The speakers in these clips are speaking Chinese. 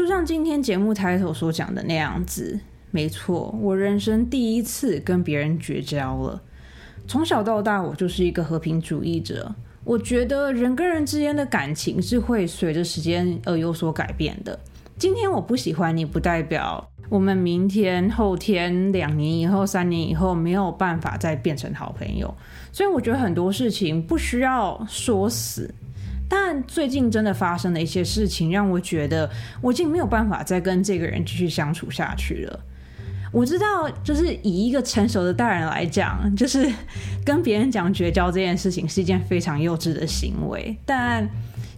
就像今天节目开头所讲的那样子，没错，我人生第一次跟别人绝交了。从小到大，我就是一个和平主义者。我觉得人跟人之间的感情是会随着时间而有所改变的。今天我不喜欢你，不代表我们明天、后天、两年以后、三年以后没有办法再变成好朋友。所以我觉得很多事情不需要说死。但最近真的发生的一些事情，让我觉得我已经没有办法再跟这个人继续相处下去了。我知道，就是以一个成熟的大人来讲，就是跟别人讲绝交这件事情是一件非常幼稚的行为。但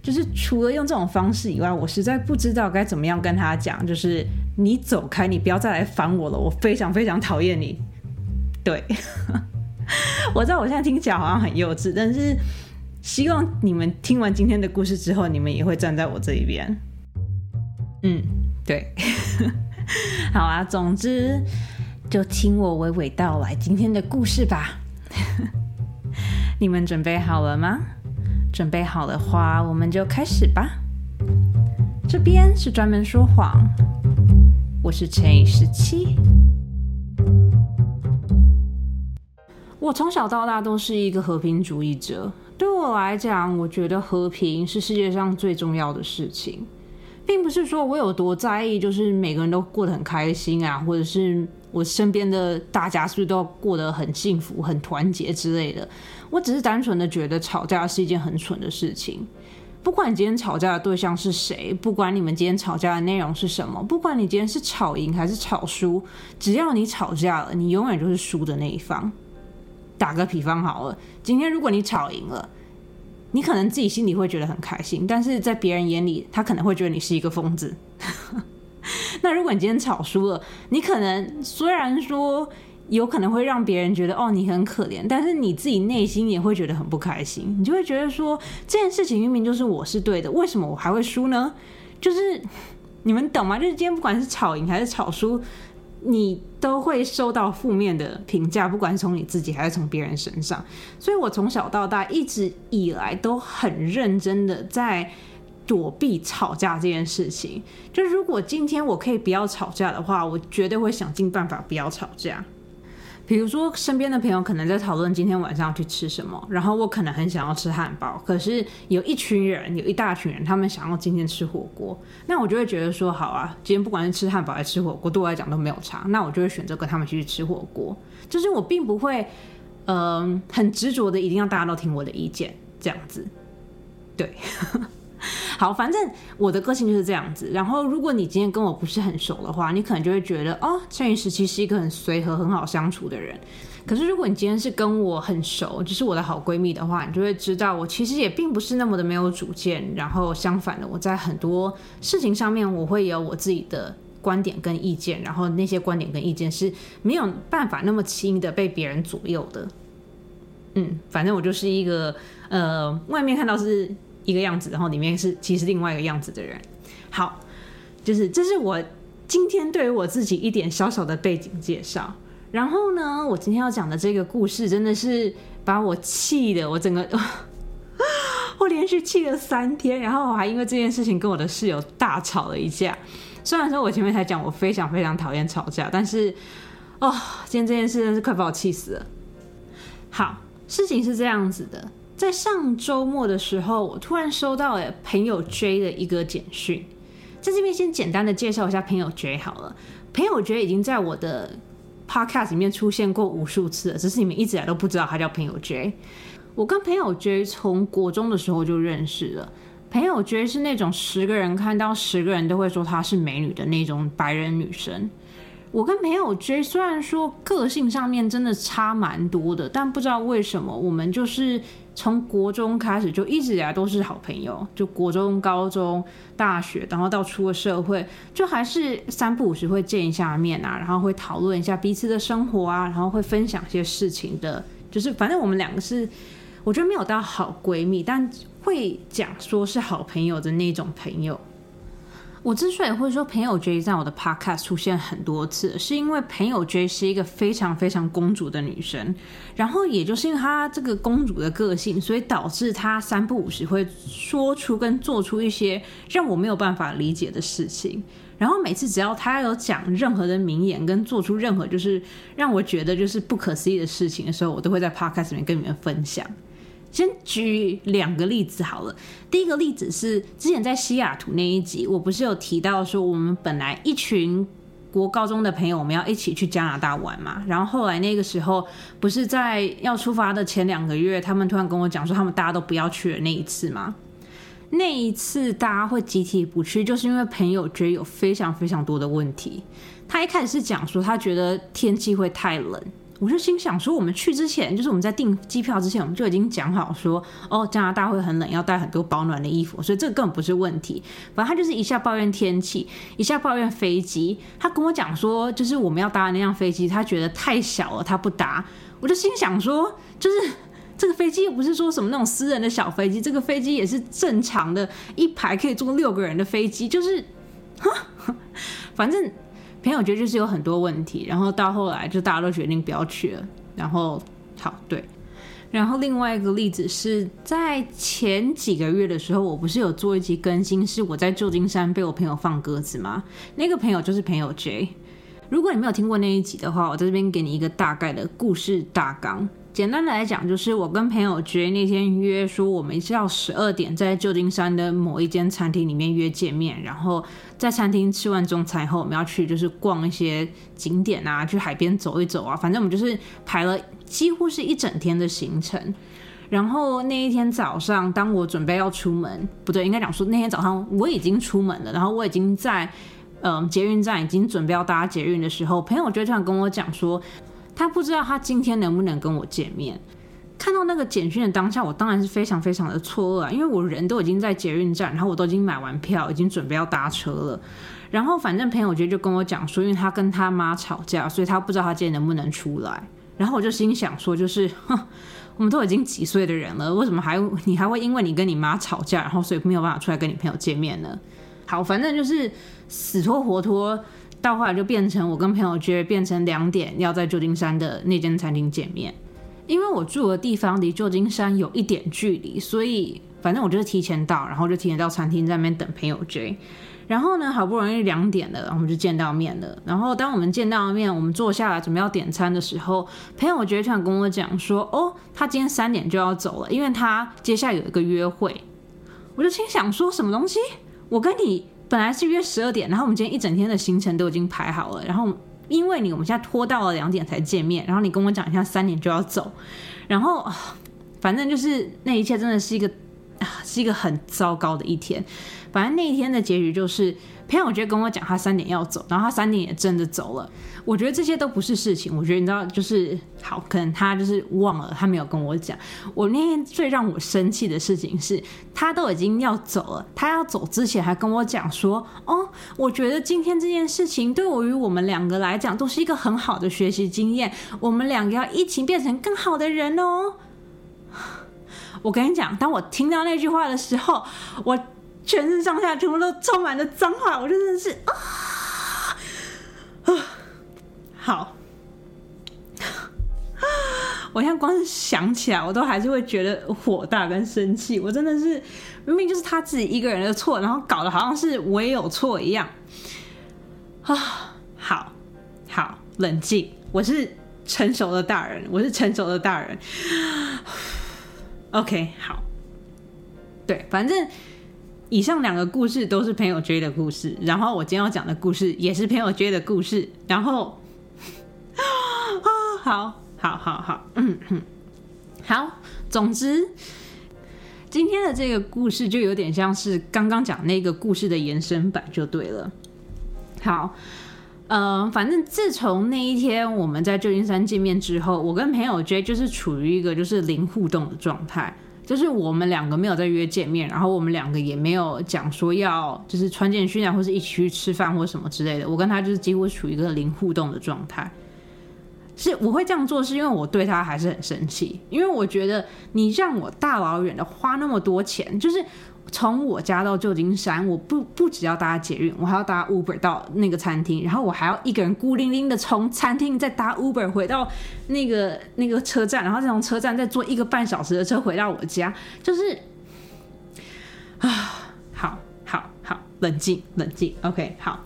就是除了用这种方式以外，我实在不知道该怎么样跟他讲。就是你走开，你不要再来烦我了，我非常非常讨厌你。对，我知道我现在听起来好像很幼稚，但是希望你们听完今天的故事之后，你们也会站在我这一边。嗯，对。好啊，总之就听我娓娓道来今天的故事吧。你们准备好了吗？准备好的话，我们就开始吧。这边是专门说谎，我是乘以十七。我从小到大都是一个和平主义者，对我来讲，我觉得和平是世界上最重要的事情。并不是说我有多在意，就是每个人都过得很开心啊，或者是我身边的大家是不是都过得很幸福、很团结之类的。我只是单纯的觉得吵架是一件很蠢的事情。不管你今天吵架的对象是谁，不管你们今天吵架的内容是什么，不管你今天是吵赢还是吵输，只要你吵架了，你永远就是输的那一方。打个比方好了，今天如果你吵赢了。你可能自己心里会觉得很开心，但是在别人眼里，他可能会觉得你是一个疯子。那如果你今天吵输了，你可能虽然说有可能会让别人觉得哦你很可怜，但是你自己内心也会觉得很不开心。你就会觉得说这件事情明明就是我是对的，为什么我还会输呢？就是你们懂吗？就是今天不管是吵赢还是吵输。你都会受到负面的评价，不管是从你自己还是从别人身上。所以我从小到大一直以来都很认真的在躲避吵架这件事情。就如果今天我可以不要吵架的话，我绝对会想尽办法不要吵架。比如说，身边的朋友可能在讨论今天晚上要去吃什么，然后我可能很想要吃汉堡，可是有一群人，有一大群人，他们想要今天吃火锅，那我就会觉得说，好啊，今天不管是吃汉堡还是吃火锅，对我来讲都没有差，那我就会选择跟他们去吃火锅。就是我并不会，嗯，很执着的一定要大家都听我的意见这样子，对。好，反正我的个性就是这样子。然后，如果你今天跟我不是很熟的话，你可能就会觉得哦，陈宇时期是一个很随和、很好相处的人。可是，如果你今天是跟我很熟，就是我的好闺蜜的话，你就会知道我其实也并不是那么的没有主见。然后，相反的，我在很多事情上面，我会有我自己的观点跟意见。然后，那些观点跟意见是没有办法那么轻易的被别人左右的。嗯，反正我就是一个呃，外面看到是。一个样子，然后里面是其实另外一个样子的人。好，就是这是我今天对于我自己一点小小的背景介绍。然后呢，我今天要讲的这个故事真的是把我气的，我整个 我连续气了三天，然后我还因为这件事情跟我的室友大吵了一架。虽然说我前面才讲我非常非常讨厌吵架，但是哦，今天这件事真是快把我气死了。好，事情是这样子的。在上周末的时候，我突然收到了朋友 J 的一个简讯。在这边先简单的介绍一下朋友 J 好了。朋友 J 已经在我的 Podcast 里面出现过无数次了，只是你们一直来都不知道他叫朋友 J。我跟朋友 J 从国中的时候就认识了。朋友 J 是那种十个人看到十个人都会说她是美女的那种白人女生。我跟朋友 J 虽然说个性上面真的差蛮多的，但不知道为什么我们就是。从国中开始就一直以来都是好朋友，就国中、高中、大学，然后到出了社会，就还是三不五时会见一下面啊，然后会讨论一下彼此的生活啊，然后会分享一些事情的，就是反正我们两个是，我觉得没有到好闺蜜，但会讲说是好朋友的那种朋友。我之所以会说朋友 J 在我的 podcast 出现很多次，是因为朋友 J 是一个非常非常公主的女生，然后也就是因为她这个公主的个性，所以导致她三不五时会说出跟做出一些让我没有办法理解的事情。然后每次只要她有讲任何的名言跟做出任何就是让我觉得就是不可思议的事情的时候，我都会在 podcast 里面跟你们分享。先举两个例子好了。第一个例子是之前在西雅图那一集，我不是有提到说我们本来一群国高中的朋友，我们要一起去加拿大玩嘛。然后后来那个时候，不是在要出发的前两个月，他们突然跟我讲说，他们大家都不要去了那一次嘛。那一次大家会集体不去，就是因为朋友觉得有非常非常多的问题。他一开始是讲说，他觉得天气会太冷。我就心想说，我们去之前，就是我们在订机票之前，我们就已经讲好说，哦，加拿大会很冷，要带很多保暖的衣服，所以这个根本不是问题。反正他就是一下抱怨天气，一下抱怨飞机。他跟我讲说，就是我们要搭的那辆飞机，他觉得太小了，他不搭。我就心想说，就是这个飞机又不是说什么那种私人的小飞机，这个飞机也是正常的一排可以坐六个人的飞机，就是，反正。朋友觉得就是有很多问题，然后到后来就大家都决定不要去了。然后好对，然后另外一个例子是在前几个月的时候，我不是有做一集更新，是我在旧金山被我朋友放鸽子吗？那个朋友就是朋友 J。如果你没有听过那一集的话，我在这边给你一个大概的故事大纲。简单的来讲，就是我跟朋友约那天约说，我们是要十二点在旧金山的某一间餐厅里面约见面，然后在餐厅吃完中餐后，我们要去就是逛一些景点啊，去海边走一走啊，反正我们就是排了几乎是一整天的行程。然后那一天早上，当我准备要出门，不对，应该讲说那天早上我已经出门了，然后我已经在嗯捷运站已经准备要搭捷运的时候，朋友就突然跟我讲说。他不知道他今天能不能跟我见面。看到那个简讯的当下，我当然是非常非常的错愕啊，因为我人都已经在捷运站，然后我都已经买完票，已经准备要搭车了。然后反正朋友觉得就跟我讲说，因为他跟他妈吵架，所以他不知道他今天能不能出来。然后我就心想说，就是哼我们都已经几岁的人了，为什么还你还会因为你跟你妈吵架，然后所以没有办法出来跟你朋友见面呢？好，反正就是死拖活拖。到后来就变成我跟朋友约变成两点要在旧金山的那间餐厅见面，因为我住的地方离旧金山有一点距离，所以反正我就是提前到，然后就提前到餐厅在那边等朋友追。然后呢，好不容易两点了，我们就见到面了。然后当我们见到面，我们坐下来准备要点餐的时候，朋友觉得突然跟我讲说：“哦，他今天三点就要走了，因为他接下来有一个约会。”我就心想说什么东西？我跟你。本来是约十二点，然后我们今天一整天的行程都已经排好了，然后因为你我们现在拖到了两点才见面，然后你跟我讲一下三点就要走，然后反正就是那一切真的是一个是一个很糟糕的一天，反正那一天的结局就是。朋友觉得跟我讲他三点要走，然后他三点也真的走了。我觉得这些都不是事情。我觉得你知道，就是好，可能他就是忘了，他没有跟我讲。我那天最让我生气的事情是，他都已经要走了，他要走之前还跟我讲说：“哦，我觉得今天这件事情对我与我们两个来讲都是一个很好的学习经验，我们两个要一起变成更好的人哦。”我跟你讲，当我听到那句话的时候，我。全身上下全部都充满了脏话，我真的是啊啊！好，我现在光是想起来，我都还是会觉得火大跟生气。我真的是明明就是他自己一个人的错，然后搞得好像是我也有错一样啊！好好冷静，我是成熟的大人，我是成熟的大人。OK，好，对，反正。以上两个故事都是朋友追的故事，然后我今天要讲的故事也是朋友追的故事，然后啊，好，好，好，好，嗯嗯，好，总之今天的这个故事就有点像是刚刚讲那个故事的延伸版，就对了。好，嗯，反正自从那一天我们在旧金山见面之后，我跟朋友 J 就是处于一个就是零互动的状态。就是我们两个没有在约见面，然后我们两个也没有讲说要就是穿件训练或是一起去吃饭或什么之类的。我跟他就是几乎处于一个零互动的状态。是我会这样做，是因为我对他还是很生气，因为我觉得你让我大老远的花那么多钱，就是从我家到旧金山，我不不只要搭捷运，我还要搭 Uber 到那个餐厅，然后我还要一个人孤零零的从餐厅再搭 Uber 回到那个那个车站，然后再从车站再坐一个半小时的车回到我家，就是啊，好好好，冷静冷静，OK，好，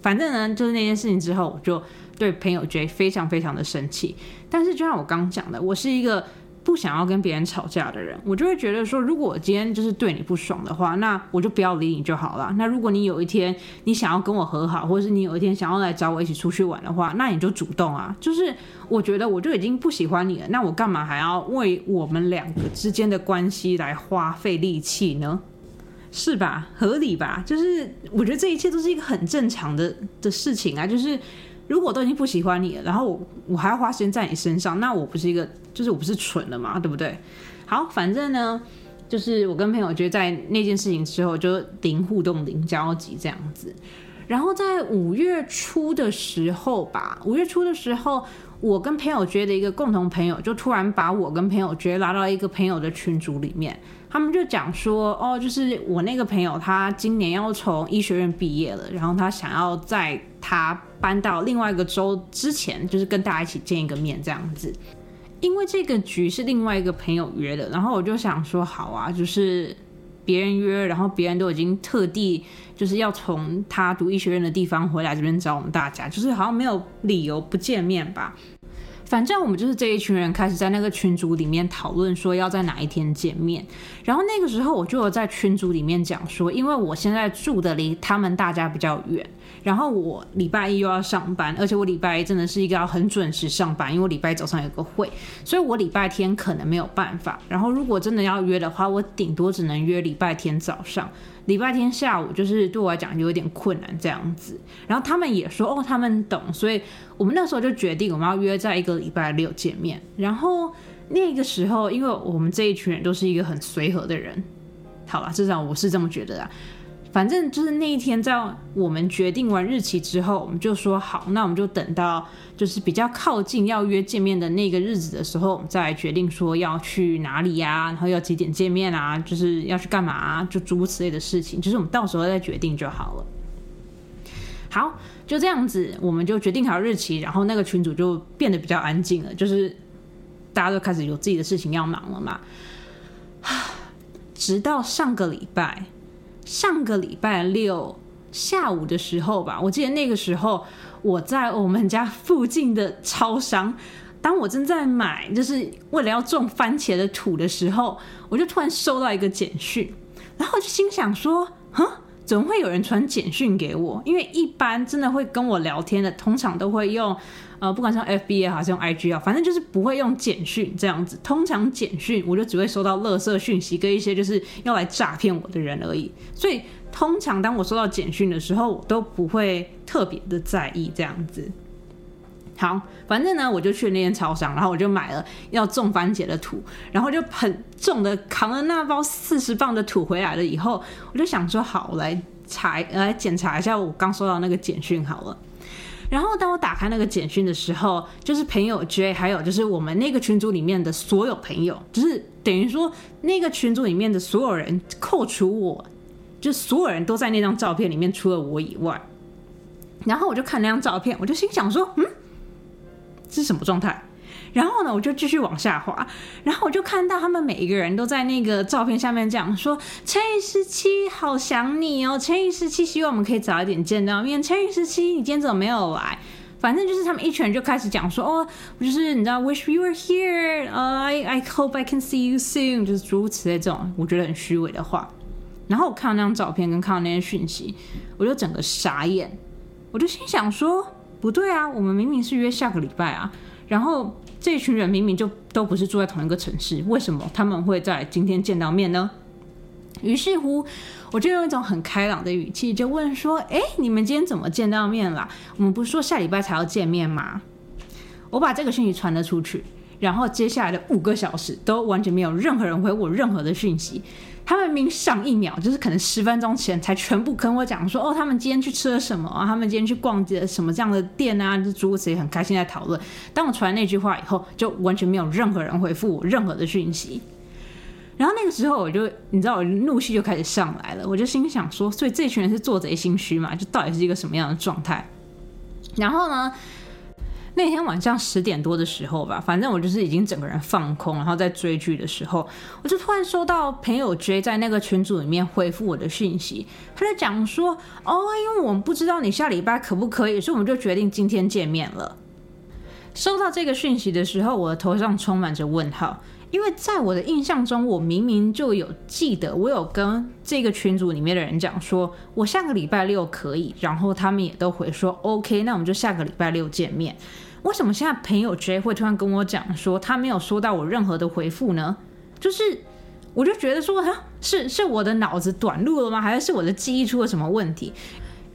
反正呢，就是那件事情之后，我就对朋友 J 非常非常的生气，但是就像我刚讲的，我是一个。不想要跟别人吵架的人，我就会觉得说，如果我今天就是对你不爽的话，那我就不要理你就好了。那如果你有一天你想要跟我和好，或者是你有一天想要来找我一起出去玩的话，那你就主动啊。就是我觉得我就已经不喜欢你了，那我干嘛还要为我们两个之间的关系来花费力气呢？是吧？合理吧？就是我觉得这一切都是一个很正常的的事情啊。就是如果都已经不喜欢你了，然后我我还要花时间在你身上，那我不是一个。就是我不是蠢了嘛，对不对？好，反正呢，就是我跟朋友觉得在那件事情之后就零互动、零交集这样子。然后在五月初的时候吧，五月初的时候，我跟朋友觉得一个共同朋友就突然把我跟朋友觉得拉到一个朋友的群组里面，他们就讲说，哦，就是我那个朋友他今年要从医学院毕业了，然后他想要在他搬到另外一个州之前，就是跟大家一起见一个面这样子。因为这个局是另外一个朋友约的，然后我就想说好啊，就是别人约，然后别人都已经特地就是要从他读医学院的地方回来这边找我们大家，就是好像没有理由不见面吧。反正我们就是这一群人开始在那个群组里面讨论说要在哪一天见面，然后那个时候我就有在群组里面讲说，因为我现在住的离他们大家比较远。然后我礼拜一又要上班，而且我礼拜一真的是一个要很准时上班，因为我礼拜一早上有个会，所以我礼拜天可能没有办法。然后如果真的要约的话，我顶多只能约礼拜天早上，礼拜天下午就是对我来讲有点困难这样子。然后他们也说哦，他们懂，所以我们那时候就决定我们要约在一个礼拜六见面。然后那个时候，因为我们这一群人都是一个很随和的人，好吧，至少我是这么觉得啊。反正就是那一天，在我们决定完日期之后，我们就说好，那我们就等到就是比较靠近要约见面的那个日子的时候，我们再决定说要去哪里呀，然后要几点见面啊，就是要去干嘛，就诸如此类的事情，就是我们到时候再决定就好了。好，就这样子，我们就决定好日期，然后那个群主就变得比较安静了，就是大家都开始有自己的事情要忙了嘛。直到上个礼拜。上个礼拜六下午的时候吧，我记得那个时候我在我们家附近的超商，当我正在买就是为了要种番茄的土的时候，我就突然收到一个简讯，然后就心想说，哼。怎么会有人传简讯给我？因为一般真的会跟我聊天的，通常都会用，呃，不管是用 FB 也好，还是用 IG 啊，反正就是不会用简讯这样子。通常简讯我就只会收到垃圾讯息跟一些就是要来诈骗我的人而已。所以通常当我收到简讯的时候，我都不会特别的在意这样子。好，反正呢，我就去那间超商，然后我就买了要种番茄的土，然后就很重的扛了那包四十磅的土回来了。以后我就想说，好，我来查来检查一下我刚收到那个简讯好了。然后当我打开那个简讯的时候，就是朋友 J，还有就是我们那个群组里面的所有朋友，就是等于说那个群组里面的所有人，扣除我，就所有人都在那张照片里面，除了我以外。然后我就看那张照片，我就心想说，嗯。这是什么状态？然后呢，我就继续往下滑，然后我就看到他们每一个人都在那个照片下面这样说：“陈宇十七，好想你哦！陈宇十七，希望我们可以早一点见到面。陈宇十七，你今天怎么没有来？反正就是他们一群人就开始讲说：哦，就是你知道，wish you were here，呃，I I hope I can see you soon，就是诸如此类这种我觉得很虚伪的话。然后我看到那张照片跟看到那些讯息，我就整个傻眼，我就心想说。不对啊，我们明明是约下个礼拜啊，然后这群人明明就都不是住在同一个城市，为什么他们会在今天见到面呢？于是乎，我就用一种很开朗的语气就问说：“哎，你们今天怎么见到面了？我们不是说下礼拜才要见面吗？”我把这个讯息传了出去，然后接下来的五个小时都完全没有任何人回我任何的讯息。他们明上一秒，就是可能十分钟前才全部跟我讲说，哦，他们今天去吃了什么？他们今天去逛街什么这样的店啊？就诸如此类，很开心在讨论。当我传那句话以后，就完全没有任何人回复我任何的讯息。然后那个时候我就，你知道，我怒气就开始上来了，我就心想说，所以这群人是做贼心虚嘛？就到底是一个什么样的状态？然后呢？那天晚上十点多的时候吧，反正我就是已经整个人放空，然后在追剧的时候，我就突然收到朋友追在那个群组里面回复我的讯息，他在讲说，哦，因为我们不知道你下礼拜可不可以，所以我们就决定今天见面了。收到这个讯息的时候，我的头上充满着问号。因为在我的印象中，我明明就有记得，我有跟这个群组里面的人讲说，我下个礼拜六可以，然后他们也都回说 OK，那我们就下个礼拜六见面。为什么现在朋友 J 会突然跟我讲说他没有收到我任何的回复呢？就是，我就觉得说，啊，是是我的脑子短路了吗？还是我的记忆出了什么问题？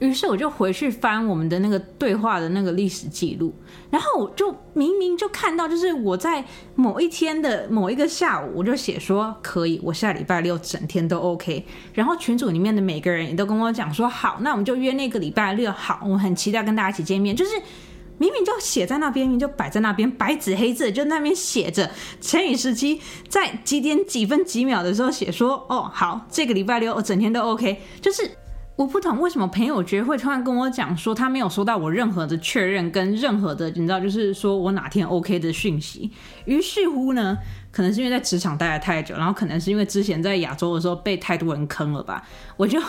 于是我就回去翻我们的那个对话的那个历史记录，然后我就明明就看到，就是我在某一天的某一个下午，我就写说可以，我下礼拜六整天都 OK。然后群组里面的每个人也都跟我讲说好，那我们就约那个礼拜六好，我很期待跟大家一起见面。就是明明就写在那边，明就摆在那边，白纸黑字就那边写着，乘以时期，在几点几分几秒的时候写说哦好，这个礼拜六我整天都 OK，就是。我不懂为什么朋友觉会突然跟我讲说他没有收到我任何的确认跟任何的你知道就是说我哪天 OK 的讯息。于是乎呢，可能是因为在职场待了太久，然后可能是因为之前在亚洲的时候被太多人坑了吧，我就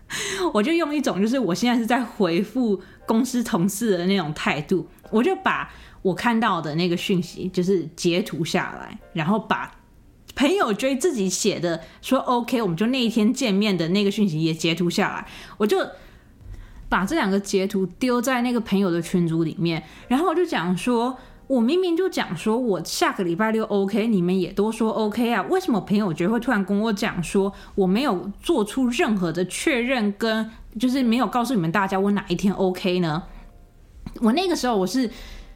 我就用一种就是我现在是在回复公司同事的那种态度，我就把我看到的那个讯息就是截图下来，然后把。朋友追自己写的说 OK，我们就那一天见面的那个讯息也截图下来，我就把这两个截图丢在那个朋友的群组里面，然后我就讲说，我明明就讲说我下个礼拜六 OK，你们也都说 OK 啊，为什么朋友觉会突然跟我讲说我没有做出任何的确认，跟就是没有告诉你们大家我哪一天 OK 呢？我那个时候我是。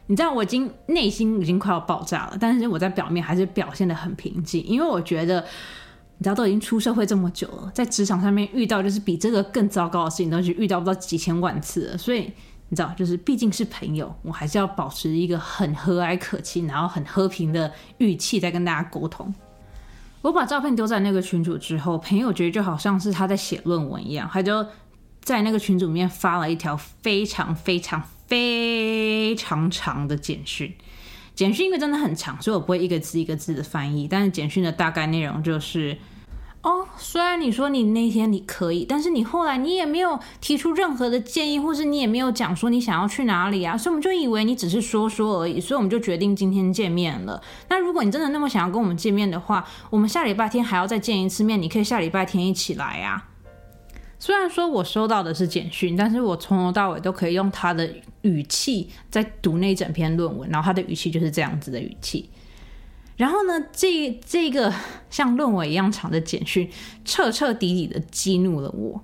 你知道我已经内心已经快要爆炸了，但是我在表面还是表现的很平静，因为我觉得，你知道都已经出社会这么久了，在职场上面遇到就是比这个更糟糕的事情，都是遇到不到几千万次了，所以你知道，就是毕竟是朋友，我还是要保持一个很和蔼可亲，然后很和平的语气在跟大家沟通。我把照片丢在那个群组之后，朋友觉得就好像是他在写论文一样，他就在那个群组里面发了一条非常非常。非常长的简讯，简讯因为真的很长，所以我不会一个字一个字的翻译。但是简讯的大概内容就是：哦，虽然你说你那天你可以，但是你后来你也没有提出任何的建议，或是你也没有讲说你想要去哪里啊，所以我们就以为你只是说说而已，所以我们就决定今天见面了。那如果你真的那么想要跟我们见面的话，我们下礼拜天还要再见一次面，你可以下礼拜天一起来啊。虽然说我收到的是简讯，但是我从头到尾都可以用他的语气在读那整篇论文，然后他的语气就是这样子的语气。然后呢，这这个像论文一样长的简讯，彻彻底底的激怒了我。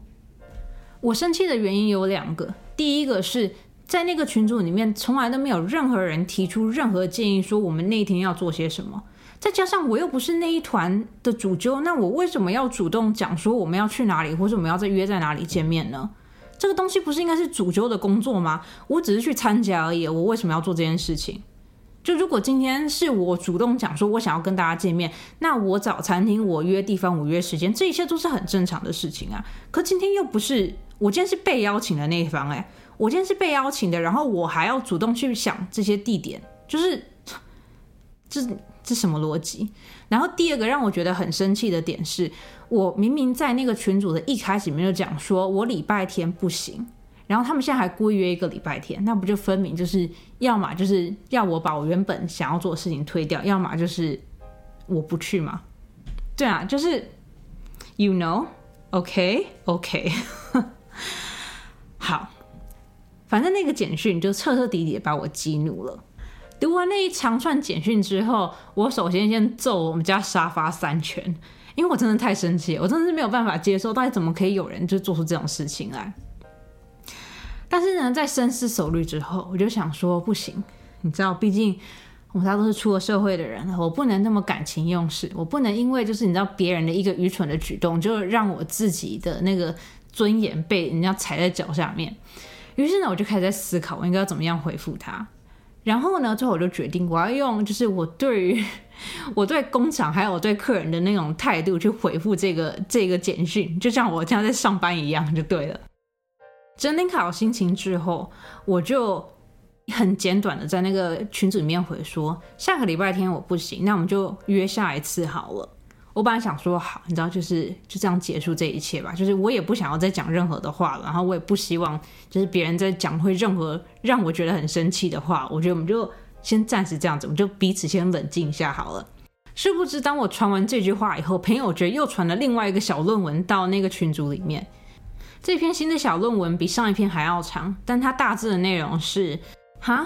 我生气的原因有两个，第一个是在那个群组里面，从来都没有任何人提出任何建议，说我们那天要做些什么。再加上我又不是那一团的主揪，那我为什么要主动讲说我们要去哪里，或者我们要再约在哪里见面呢？这个东西不是应该是主揪的工作吗？我只是去参加而已，我为什么要做这件事情？就如果今天是我主动讲说我想要跟大家见面，那我找餐厅，我约地方，我约时间，这一切都是很正常的事情啊。可今天又不是我今天是被邀请的那一方，哎，我今天是被邀请的，然后我还要主动去想这些地点，就是，这是。什么逻辑？然后第二个让我觉得很生气的点是，我明明在那个群组的一开始里面就讲说我礼拜天不行，然后他们现在还故意约一个礼拜天，那不就分明就是要么就是要我把我原本想要做的事情推掉，要么就是我不去嘛？对啊，就是 you know，OK OK，好，反正那个简讯就彻彻底底把我激怒了。读完那一长串简讯之后，我首先先揍我们家沙发三拳，因为我真的太生气，我真的是没有办法接受，到底怎么可以有人就做出这种事情来？但是呢，在深思熟虑之后，我就想说，不行，你知道，毕竟我们家都是出了社会的人，我不能那么感情用事，我不能因为就是你知道别人的一个愚蠢的举动，就让我自己的那个尊严被人家踩在脚下面。于是呢，我就开始在思考，我应该要怎么样回复他。然后呢，最后我就决定我要用就是我对于 我对工厂还有我对客人的那种态度去回复这个这个简讯，就像我这样在上班一样就对了。整理好心情之后，我就很简短的在那个群组里面回说，下个礼拜天我不行，那我们就约下一次好了。我本来想说好，你知道，就是就这样结束这一切吧。就是我也不想要再讲任何的话了，然后我也不希望就是别人在讲会任何让我觉得很生气的话。我觉得我们就先暂时这样子，我们就彼此先冷静一下好了。殊不知，当我传完这句话以后，朋友觉得又传了另外一个小论文到那个群组里面。这篇新的小论文比上一篇还要长，但它大致的内容是：哈。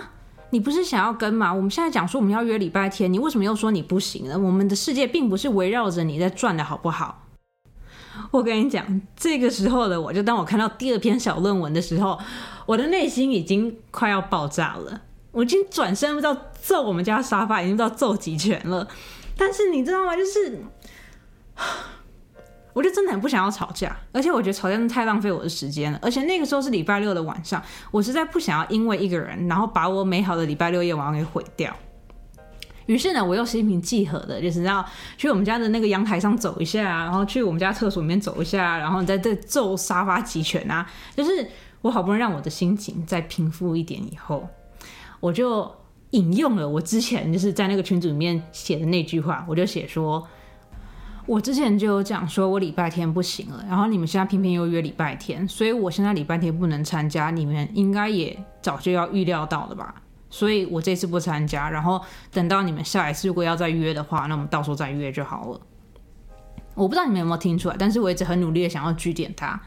你不是想要跟吗？我们现在讲说我们要约礼拜天，你为什么又说你不行呢？我们的世界并不是围绕着你在转的，好不好？我跟你讲，这个时候的我就当我看到第二篇小论文的时候，我的内心已经快要爆炸了，我已经转身不知道揍我们家沙发，已经不知道揍几拳了。但是你知道吗？就是。我就真的很不想要吵架，而且我觉得吵架真的太浪费我的时间了。而且那个时候是礼拜六的晚上，我实在不想要因为一个人，然后把我美好的礼拜六夜晚上给毁掉。于是呢，我又心平气和的，就是要去我们家的那个阳台上走一下，然后去我们家厕所里面走一下，然后在这揍沙发几拳啊。就是我好不容易让我的心情再平复一点以后，我就引用了我之前就是在那个群组里面写的那句话，我就写说。我之前就有讲说，我礼拜天不行了，然后你们现在偏偏又约礼拜天，所以我现在礼拜天不能参加，你们应该也早就要预料到了吧？所以我这次不参加，然后等到你们下一次如果要再约的话，那我们到时候再约就好了。我不知道你们有没有听出来，但是我一直很努力的想要据点他。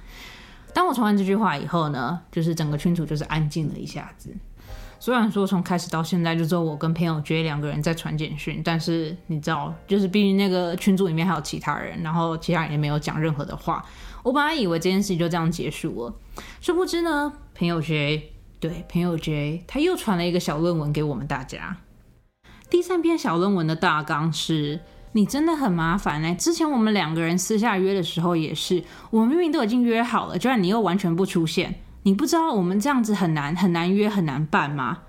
当我传完这句话以后呢，就是整个群主就是安静了一下子。虽然说从开始到现在就只有我跟朋友 J 两个人在传简讯，但是你知道，就是毕竟那个群组里面还有其他人，然后其他人也没有讲任何的话。我本来以为这件事情就这样结束了，殊不知呢，朋友 J 对朋友 J 他又传了一个小论文给我们大家。第三篇小论文的大纲是：你真的很麻烦哎！之前我们两个人私下约的时候也是，我们明明都已经约好了，居然你又完全不出现。你不知道我们这样子很难很难约很难办吗？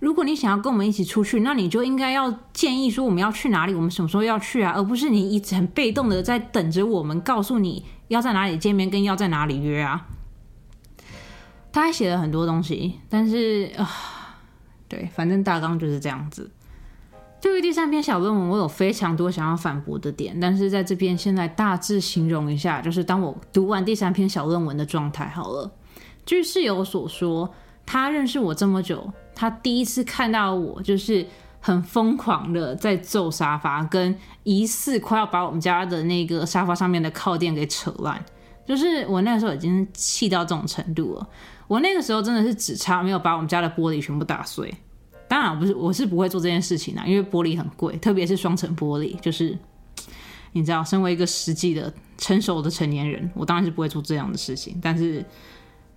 如果你想要跟我们一起出去，那你就应该要建议说我们要去哪里，我们什么时候要去啊，而不是你一直很被动的在等着我们告诉你要在哪里见面，跟要在哪里约啊。他还写了很多东西，但是啊，对，反正大纲就是这样子。对于第三篇小论文，我有非常多想要反驳的点，但是在这边现在大致形容一下，就是当我读完第三篇小论文的状态好了。据室友所说，他认识我这么久，他第一次看到我就是很疯狂的在揍沙发，跟疑似快要把我们家的那个沙发上面的靠垫给扯烂。就是我那时候已经气到这种程度了，我那个时候真的是只差没有把我们家的玻璃全部打碎。当然不是，我是不会做这件事情的，因为玻璃很贵，特别是双层玻璃。就是 你知道，身为一个实际的成熟的成年人，我当然是不会做这样的事情，但是。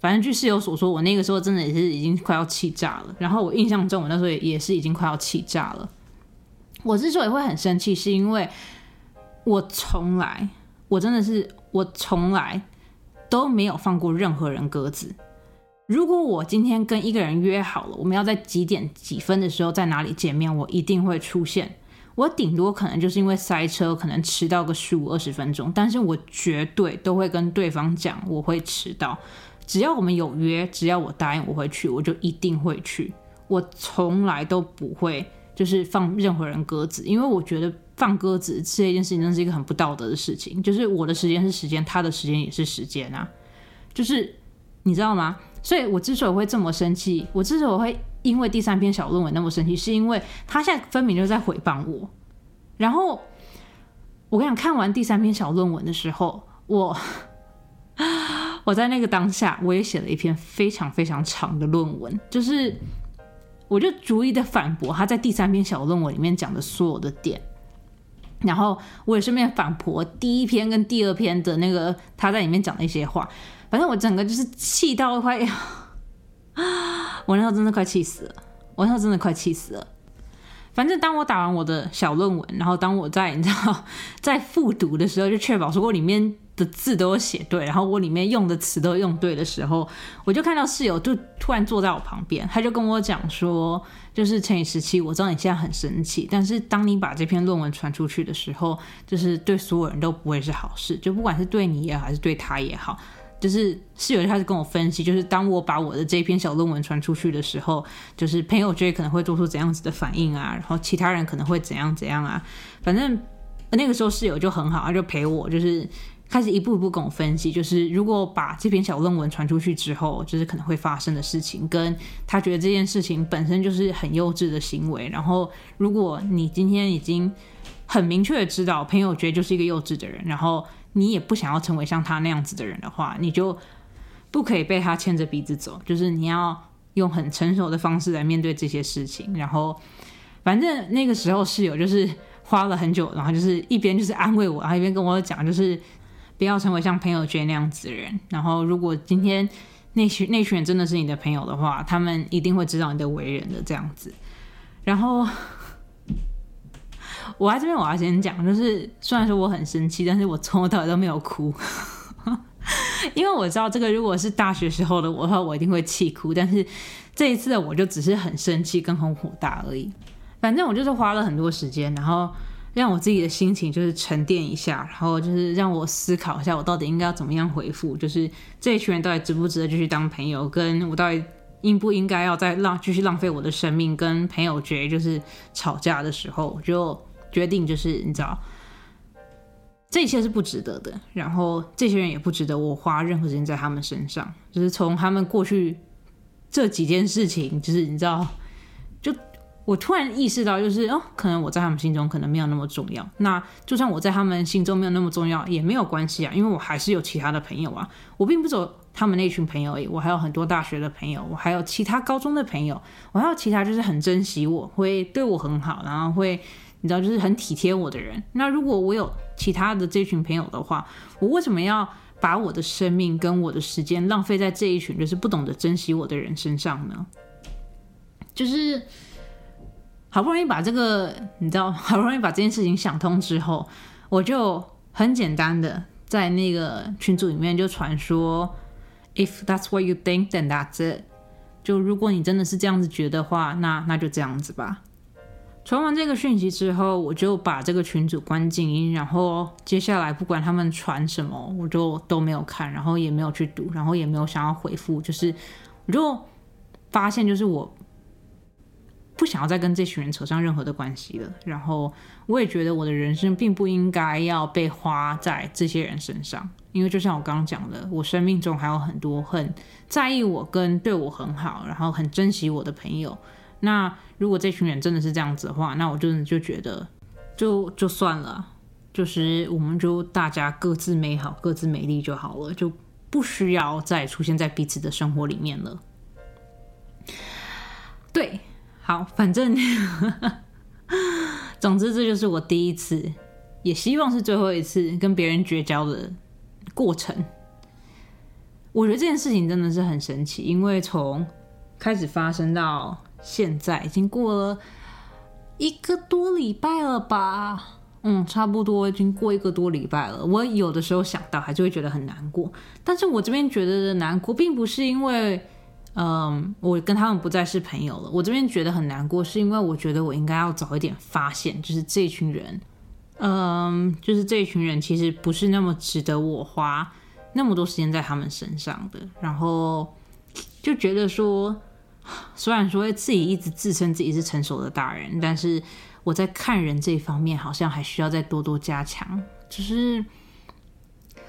反正据室友所说，我那个时候真的也是已经快要气炸了。然后我印象中，我那时候也是已经快要气炸了。我之所以会很生气，是因为我从来，我真的是我从来都没有放过任何人鸽子。如果我今天跟一个人约好了，我们要在几点几分的时候在哪里见面，我一定会出现。我顶多可能就是因为塞车，可能迟到个十五二十分钟，但是我绝对都会跟对方讲我会迟到。只要我们有约，只要我答应我会去，我就一定会去。我从来都不会就是放任何人鸽子，因为我觉得放鸽子这件事情真是一个很不道德的事情。就是我的时间是时间，他的时间也是时间啊，就是你知道吗？所以我之所以会这么生气，我之所以会因为第三篇小论文那么生气，是因为他现在分明就在诽谤我。然后我跟你讲，看完第三篇小论文的时候，我。我在那个当下，我也写了一篇非常非常长的论文，就是我就逐一的反驳他在第三篇小论文里面讲的所有的点，然后我也顺便反驳第一篇跟第二篇的那个他在里面讲的一些话，反正我整个就是气到快，我那时候真的快气死了，我那时候真的快气死了。反正当我打完我的小论文，然后当我在你知道在复读的时候，就确保说我里面的字都写对，然后我里面用的词都用对的时候，我就看到室友就突然坐在我旁边，他就跟我讲说，就是乘以十七，我知道你现在很生气，但是当你把这篇论文传出去的时候，就是对所有人都不会是好事，就不管是对你也好，还是对他也好，就是室友就开始跟我分析，就是当我把我的这篇小论文传出去的时候，就是朋友觉得可能会做出怎样子的反应啊，然后其他人可能会怎样怎样啊，反正那个时候室友就很好，他就陪我，就是。开始一步一步跟我分析，就是如果把这篇小论文传出去之后，就是可能会发生的事情，跟他觉得这件事情本身就是很幼稚的行为。然后，如果你今天已经很明确的知道朋友觉得就是一个幼稚的人，然后你也不想要成为像他那样子的人的话，你就不可以被他牵着鼻子走，就是你要用很成熟的方式来面对这些事情。然后，反正那个时候室友就是花了很久，然后就是一边就是安慰我，然后一边跟我讲，就是。不要成为像朋友圈那样子的人。然后，如果今天那群那群人真的是你的朋友的话，他们一定会知道你的为人的这样子。然后，我在这边我要先讲，就是虽然说我很生气，但是我从头到尾都没有哭，因为我知道这个如果是大学时候的我的话，我一定会气哭。但是这一次的我就只是很生气跟很火大而已。反正我就是花了很多时间，然后。让我自己的心情就是沉淀一下，然后就是让我思考一下，我到底应该要怎么样回复，就是这一群人到底值不值得继续当朋友，跟我到底应不应该要再浪继续浪费我的生命跟朋友觉就是吵架的时候，就决定就是你知道，这一切是不值得的，然后这些人也不值得我花任何时间在他们身上，就是从他们过去这几件事情，就是你知道。我突然意识到，就是哦，可能我在他们心中可能没有那么重要。那就算我在他们心中没有那么重要，也没有关系啊，因为我还是有其他的朋友啊。我并不走他们那群朋友，我还有很多大学的朋友，我还有其他高中的朋友，我还有其他就是很珍惜我，会对我很好，然后会你知道就是很体贴我的人。那如果我有其他的这群朋友的话，我为什么要把我的生命跟我的时间浪费在这一群就是不懂得珍惜我的人身上呢？就是。好不容易把这个，你知道，好不容易把这件事情想通之后，我就很简单的在那个群组里面就传说，If that's what you think, then that's it。就如果你真的是这样子觉得话，那那就这样子吧。传完这个讯息之后，我就把这个群组关静音，然后接下来不管他们传什么，我就都没有看，然后也没有去读，然后也没有想要回复，就是我就发现，就是我。不想要再跟这群人扯上任何的关系了。然后我也觉得我的人生并不应该要被花在这些人身上，因为就像我刚刚讲的，我生命中还有很多很在意我跟对我很好，然后很珍惜我的朋友。那如果这群人真的是这样子的话，那我真的就觉得就就算了，就是我们就大家各自美好、各自美丽就好了，就不需要再出现在彼此的生活里面了。对。好，反正，总之这就是我第一次，也希望是最后一次跟别人绝交的过程。我觉得这件事情真的是很神奇，因为从开始发生到现在，已经过了一个多礼拜了吧？嗯，差不多已经过一个多礼拜了。我有的时候想到，还是会觉得很难过。但是我这边觉得的难过，并不是因为。嗯，我跟他们不再是朋友了。我这边觉得很难过，是因为我觉得我应该要早一点发现，就是这群人，嗯，就是这群人其实不是那么值得我花那么多时间在他们身上的。然后就觉得说，虽然说自己一直自称自己是成熟的大人，但是我在看人这一方面好像还需要再多多加强，就是。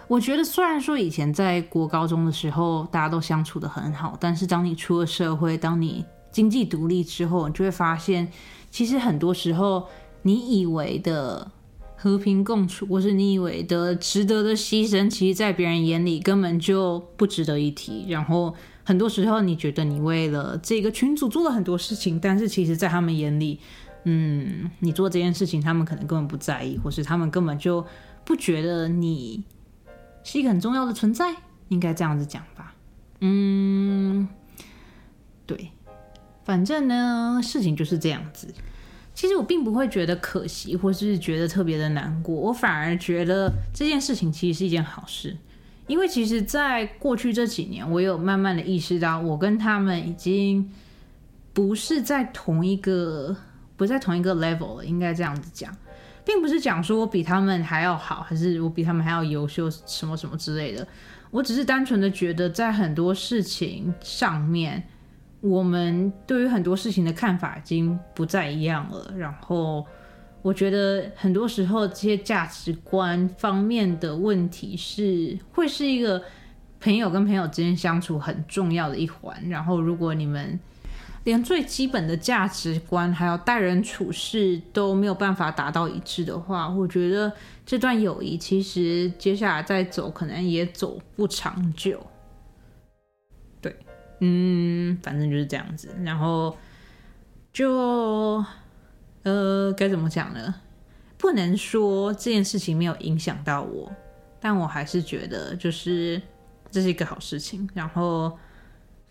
我觉得，虽然说以前在国高中的时候大家都相处的很好，但是当你出了社会，当你经济独立之后，你就会发现，其实很多时候你以为的和平共处，或是你以为的值得的牺牲，其实在别人眼里根本就不值得一提。然后很多时候你觉得你为了这个群组做了很多事情，但是其实在他们眼里，嗯，你做这件事情，他们可能根本不在意，或是他们根本就不觉得你。是一个很重要的存在，应该这样子讲吧。嗯，对，反正呢，事情就是这样子。其实我并不会觉得可惜，或是觉得特别的难过，我反而觉得这件事情其实是一件好事，因为其实，在过去这几年，我有慢慢的意识到，我跟他们已经不是在同一个，不在同一个 level 了，应该这样子讲，并不是讲说我比他们还要好，还是我比他们还要优秀，什么什么之类的，我只是单纯的觉得，在很多事情上面。我们对于很多事情的看法已经不再一样了，然后我觉得很多时候这些价值观方面的问题是会是一个朋友跟朋友之间相处很重要的一环。然后如果你们连最基本的价值观还有待人处事都没有办法达到一致的话，我觉得这段友谊其实接下来再走可能也走不长久。对嗯，反正就是这样子，然后就呃，该怎么讲呢？不能说这件事情没有影响到我，但我还是觉得就是这是一个好事情。然后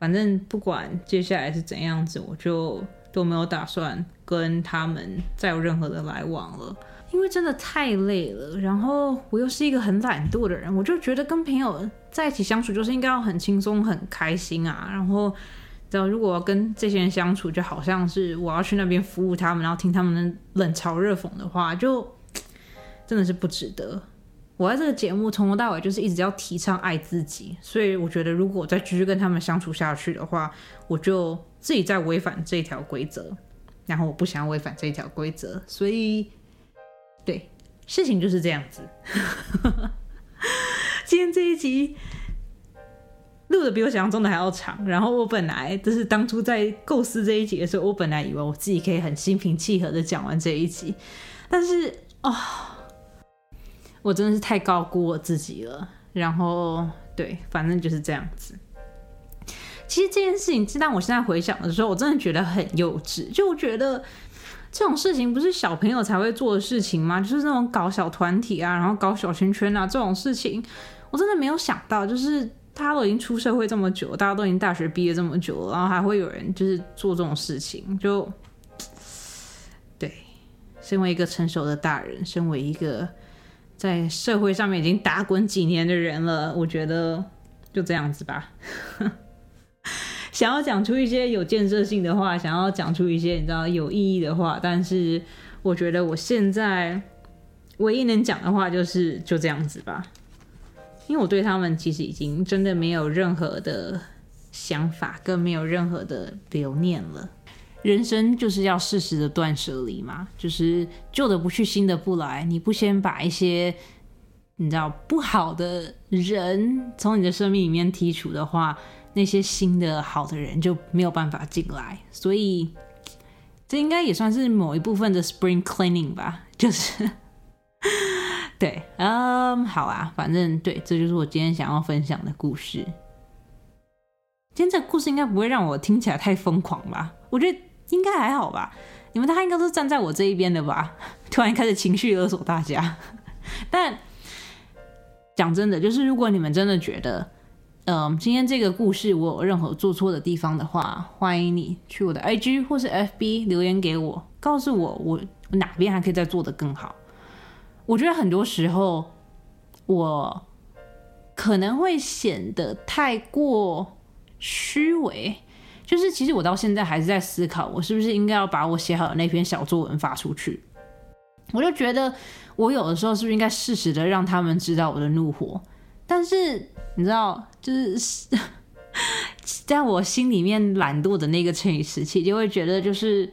反正不管接下来是怎样子，我就都没有打算跟他们再有任何的来往了。因为真的太累了，然后我又是一个很懒惰的人，我就觉得跟朋友在一起相处就是应该要很轻松、很开心啊。然后，知道如果跟这些人相处，就好像是我要去那边服务他们，然后听他们冷嘲热讽的话，就 真的是不值得。我在这个节目从头到尾就是一直要提倡爱自己，所以我觉得如果我再继续跟他们相处下去的话，我就自己在违反这条规则，然后我不想违反这条规则，所以。对，事情就是这样子。今天这一集录的比我想象中的还要长，然后我本来就是当初在构思这一集的时候，我本来以为我自己可以很心平气和的讲完这一集，但是哦，我真的是太高估我自己了。然后对，反正就是这样子。其实这件事情，当我现在回想的时候，我真的觉得很幼稚，就觉得。这种事情不是小朋友才会做的事情吗？就是那种搞小团体啊，然后搞小圈圈啊，这种事情，我真的没有想到，就是大家都已经出社会这么久，大家都已经大学毕业这么久了，然后还会有人就是做这种事情，就对，身为一个成熟的大人，身为一个在社会上面已经打滚几年的人了，我觉得就这样子吧。想要讲出一些有建设性的话，想要讲出一些你知道有意义的话，但是我觉得我现在唯一能讲的话就是就这样子吧，因为我对他们其实已经真的没有任何的想法，更没有任何的留念了。人生就是要适时的断舍离嘛，就是旧的不去，新的不来。你不先把一些你知道不好的人从你的生命里面剔除的话。那些新的好的人就没有办法进来，所以这应该也算是某一部分的 spring cleaning 吧。就是对，嗯，好啊，反正对，这就是我今天想要分享的故事。今天这个故事应该不会让我听起来太疯狂吧？我觉得应该还好吧。你们大家应该都是站在我这一边的吧？突然开始情绪勒索大家，但讲真的，就是如果你们真的觉得。嗯，今天这个故事我有任何做错的地方的话，欢迎你去我的 IG 或是 FB 留言给我，告诉我我哪边还可以再做的更好。我觉得很多时候我可能会显得太过虚伪，就是其实我到现在还是在思考，我是不是应该要把我写好的那篇小作文发出去。我就觉得我有的时候是不是应该适时的让他们知道我的怒火。但是你知道，就是 在我心里面懒惰的那个成语时期，就会觉得，就是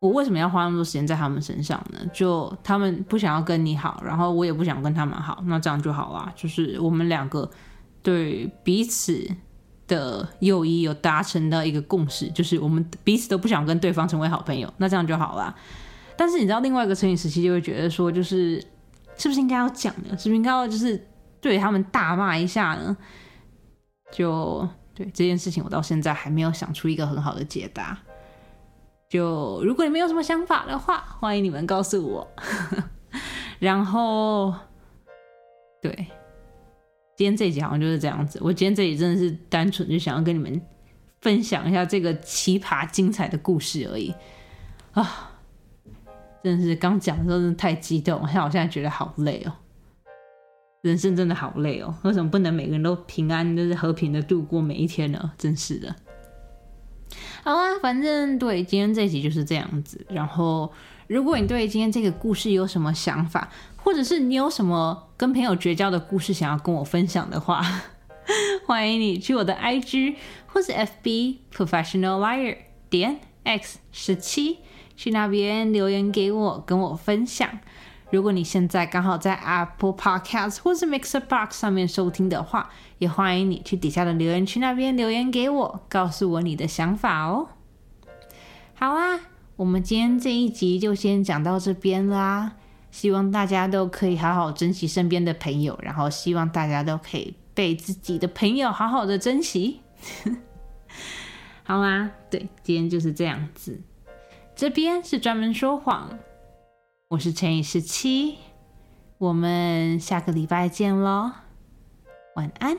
我为什么要花那么多时间在他们身上呢？就他们不想要跟你好，然后我也不想跟他们好，那这样就好啦。就是我们两个对彼此的友谊有达成的一个共识，就是我们彼此都不想跟对方成为好朋友，那这样就好啦。但是你知道，另外一个成语时期就会觉得说，就是是不是应该要讲呢？是不是应该要就是？对他们大骂一下呢，就对这件事情，我到现在还没有想出一个很好的解答。就如果你们有什么想法的话，欢迎你们告诉我。然后，对，今天这集好像就是这样子。我今天这里真的是单纯就想要跟你们分享一下这个奇葩精彩的故事而已。啊，真的是刚讲的时候真的太激动，像我现在觉得好累哦。人生真的好累哦，为什么不能每个人都平安，就是和平的度过每一天呢？真是的。好啊，反正对今天这集就是这样子。然后，如果你对今天这个故事有什么想法，或者是你有什么跟朋友绝交的故事想要跟我分享的话，欢迎你去我的 IG 或是 FB Professional Liar 点 X 十七去那边留言给我，跟我分享。如果你现在刚好在 Apple Podcast 或是 Mixer Box 上面收听的话，也欢迎你去底下的留言区那边留言给我，告诉我你的想法哦。好啊，我们今天这一集就先讲到这边啦。希望大家都可以好好珍惜身边的朋友，然后希望大家都可以被自己的朋友好好的珍惜。好啦，对，今天就是这样子。这边是专门说谎。我是乘以十七，我们下个礼拜见喽，晚安。